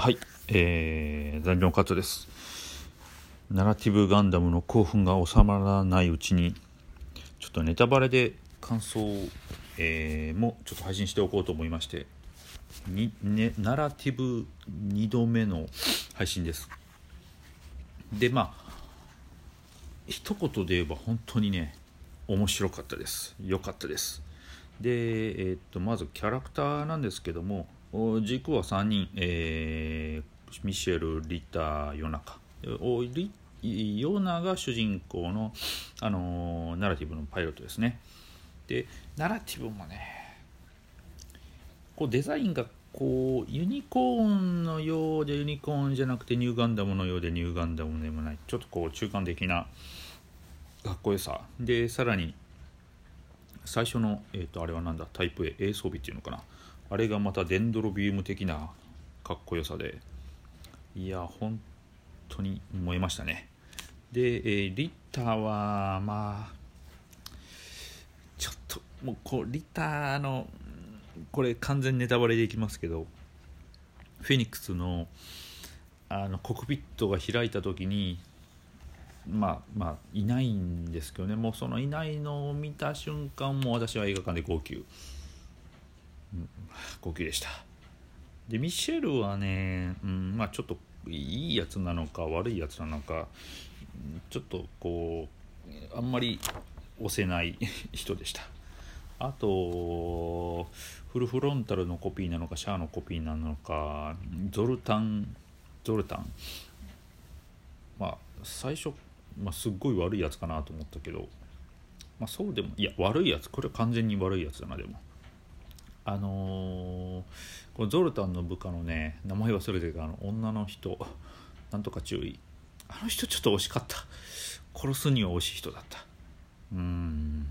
はい、えー、残業カットです。ナラティブガンダムの興奮が収まらないうちに、ちょっとネタバレで感想を、えーもちょっと配信しておこうと思いまして、にね、ナラティブ2度目の配信です。で、まあ、一言で言えば本当にね、面白かったです。良かったです。で、えーっとまずキャラクターなんですけども軸は3人、えーミシェル・リター・ヨナカおリヨナが主人公の、あのーナラティブのパイロットですね。でナラティブもねこうデザインがこうユニコーンのようでユニコーンじゃなくてニューガンダムのようでニューガンダムでもない。ちょっとこう中間的なかっこよさ。でさらに最初の、えー、とあれはなんだ？タイプ A 装備っていうのかな。あれがまたデンドロビウム的なかっこよさで。いや本当に燃えましたね。で、えーリッターはまあちょっともうこうリッターのこれ完全ネタバレでいきますけどフェニックスのあのコックピットが開いた時にまあまあいないんですけどね。もうそのいないのを見た瞬間も私は映画館で号泣、号泣でした。でミシェルはね、うん、まあちょっといいやつなのか悪いやつなのかちょっとこうあんまり押せない 人でした。あとフルフロンタルのコピーなのかシャアのコピーなのかゾルタンゾルタン。まあ最初、まあ、すっごい悪いやつかなと思ったけど、まあ、そうでもいや悪いやつ。これは完全に悪いやつだなでも。あのーこのゾルタンの部下のね名前忘れてるけど女の人なんとか注意。あの人ちょっと惜しかった。殺すには惜しい人だった。うん。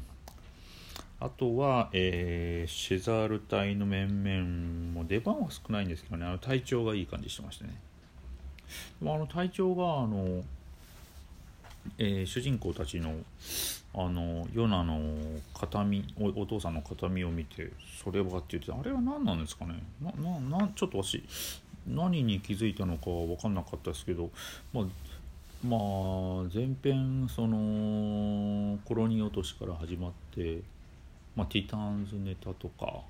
あとは、えーシェザール隊の面々も出番は少ないんですけどね。あの体調がいい感じしてましたね。でもあの隊長があの、えー主人公たちのあのヨナの形見お父さんの形見を見てそれはって言ってあれは何なんですかね？ななちょっと私何に気づいたのかは分かんなかったですけどまあまあ前編そのコロニー落としから始まって、まあ、ティターンズネタとか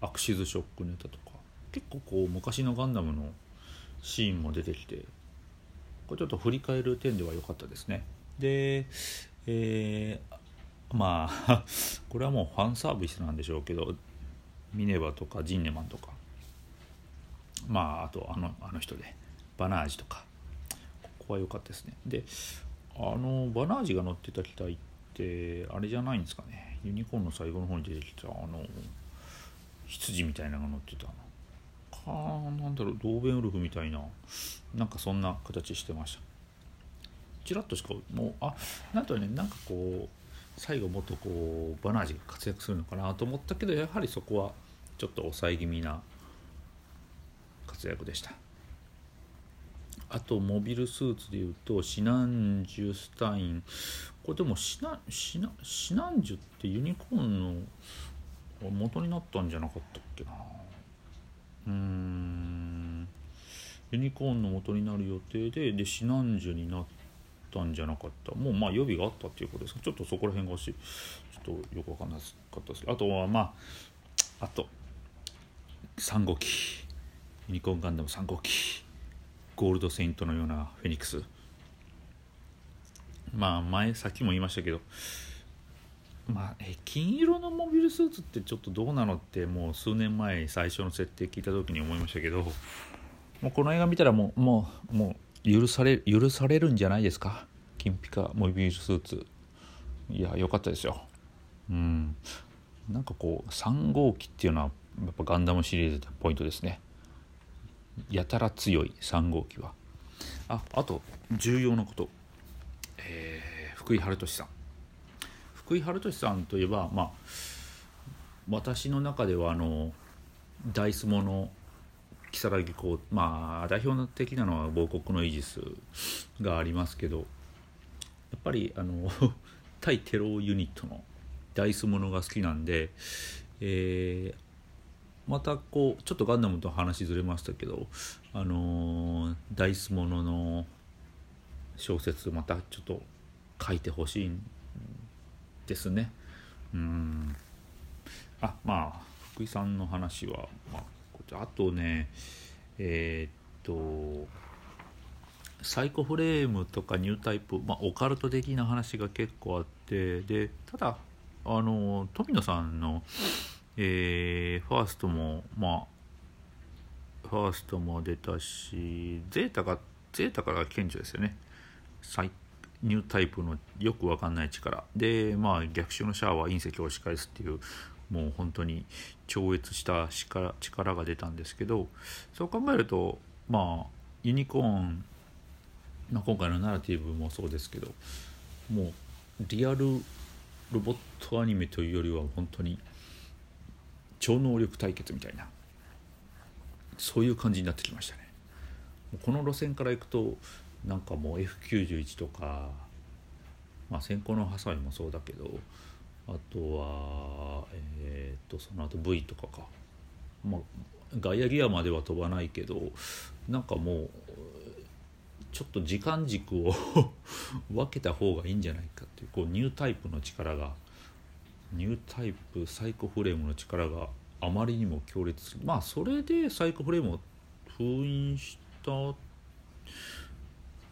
アクシズショックネタとか結構こう昔のガンダムのシーンも出てきてこれちょっと振り返る点では良かったですね。でえーまあ これはもうファンサービスなんでしょうけどミネバとかジンネマンとかまああとあのあの人でバナージとかここは良かったですね。であのバナージが乗ってた機体ってあれじゃないんですかね。ユニコーンの最後の方に出てきたあの羊みたいなのが乗ってたかなんだろうドーベンウルフみたいな。なんかそんな形してました。ちらっとしかもうあなんとね。なんかこう最後もっとこうバナージが活躍するのかなと思ったけどやはりそこはちょっと抑え気味な活躍でした。あとモビルスーツでいうとシナンジュスタイン。これでもシナシナシナンジュってユニコーンの元になったんじゃなかったっけな。うん。ユニコーンの元になる予定ででシナンジュになったんじゃなかった。もうまあ予備があったっていうことです。かちょっとそこら辺がしちょっとよく分かんなかったです。けどあとはまああと3号機。ユニコーンガンダム3号機。ゴールドセイントのようなフェニックス。まあ前さっきも言いましたけどまあえ金色のモビルスーツってちょっとどうなのってもう数年前最初の設定聞いた時に思いましたけどもうこの映画見たらもうもうもう許され許されるんじゃないですか？金ピカモビルスーツ。いや良かったですよ。うん。なんかこう3号機っていうのはやっぱガンダムシリーズでポイントですね。やたら強い3号機は。ああと重要なこと、えー福井春俊さん。福井春俊さんといえばまあ私の中ではあのダイスモの如月こうまあ代表的なのは亡国のイージスがありますけどやっぱりあの 対テロユニットのダイスものが好きなんで、えーまたこうちょっとガンダムと話ずれましたけどあのー、ダイスものの小説またちょっと書いてほしいんですね。うん。あまあ福井さんの話は、まあ、あとねえー、っとサイコフレームとかニュータイプ、まあ、オカルト的な話が結構あってでただあの富野さんの、えー、ファーストもまあファーストも出たしゼータがゼータから顕著ですよね。サイニュータイプのよく分かんない力。でまあ逆襲のシャアは隕石を押し返すっていうもう本当に超越した力が出たんですけどそう考えるとまあユニコーン、まあ、今回のナラティブもそうですけどもうリアルロボットアニメというよりは本当に超能力対決みたいなそういう感じになってきましたね。この路線からいくとなんかもう F91 とかまあ先行のハサミもそうだけどあとはえっ、とその後 V とかか。まあガイアギアまでは飛ばないけどなんかもうちょっと時間軸を 分けた方がいいんじゃないかっていうこうニュータイプの力がニュータイプサイコフレームの力があまりにも強烈まあそれでサイコフレームを封印した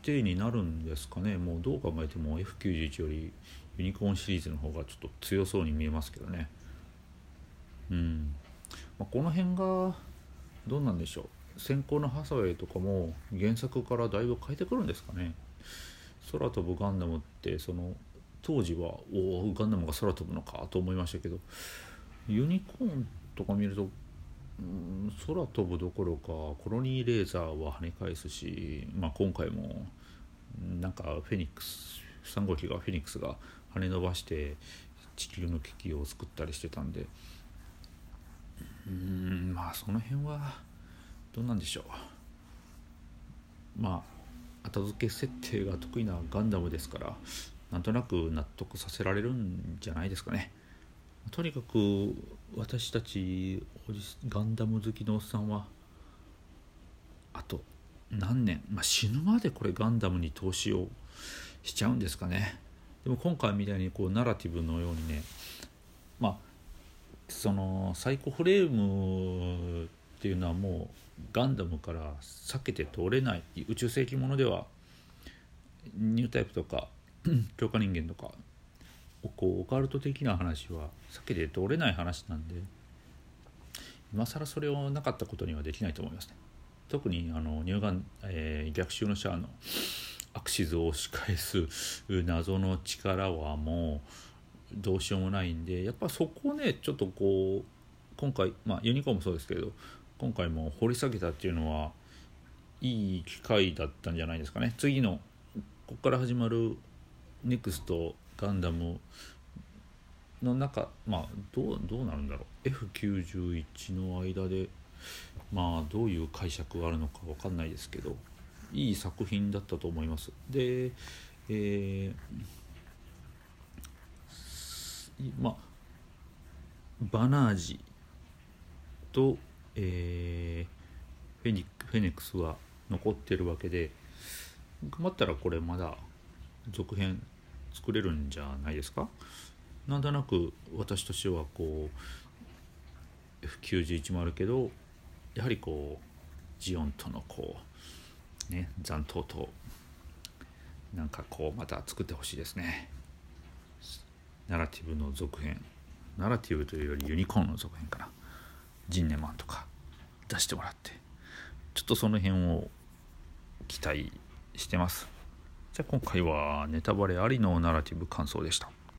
体になるんですかね。もうどう考えても F91 よりユニコーンシリーズの方がちょっと強そうに見えますけどね。うん、まあ、この辺がどうなんでしょう。先行のハサウェイとかも原作からだいぶ変えてくるんですかね。空飛ぶガンダムってその当時はおおガンダムが空飛ぶのかと思いましたけどユニコーンとか見ると、うん、空飛ぶどころかコロニーレーザーは跳ね返すし、まあ、今回もなんかフェニックス3号機がフェニックスが跳ね伸ばして地球の危機を救ったりしてたんで。うんまあその辺はどうなんでしょう。まあ後付け設定が得意なガンダムですからなんとなく納得させられるんじゃないですかね。とにかく私たちガンダム好きのおっさんはあと何年、まあ、死ぬまでこれガンダムに投資をしちゃうんですかね。でも今回みたいにこうナラティブのようにねまあそのサイコフレームっていうのはもうガンダムから避けて通れない。宇宙世紀ものではニュータイプとか 強化人間とかこうオカルト的な話は避けて通れない話なんで今更それをなかったことにはできないと思いますね。特にあの乳がん、えー、逆襲のシャアのアクシズを押し返す謎の力はもうどうしようもないんでやっぱそこをねちょっとこう今回まあユニコーンもそうですけど今回も掘り下げたっていうのはいい機会だったんじゃないですかね次のここから始まるネクストガンダムの中まあどうどうなるんだろう。F91 の間でまあどういう解釈があるのか分かんないですけどいい作品だったと思います。でえー、まあバナージとえー、フェニフェネックスは残ってるわけで頑張ったらこれまだ続編作れるんじゃないですか？なんとなく私としてはこう F91 もあるけどやはりこうジオンとのこうね残党となんかこうまた作ってほしいですね。ナラティブの続編。ナラティブというよりユニコーンの続編かな。ジンネマンとか出してもらって。ちょっとその辺を期待してます。じゃあ今回はネタバレありのナラティブ感想でした。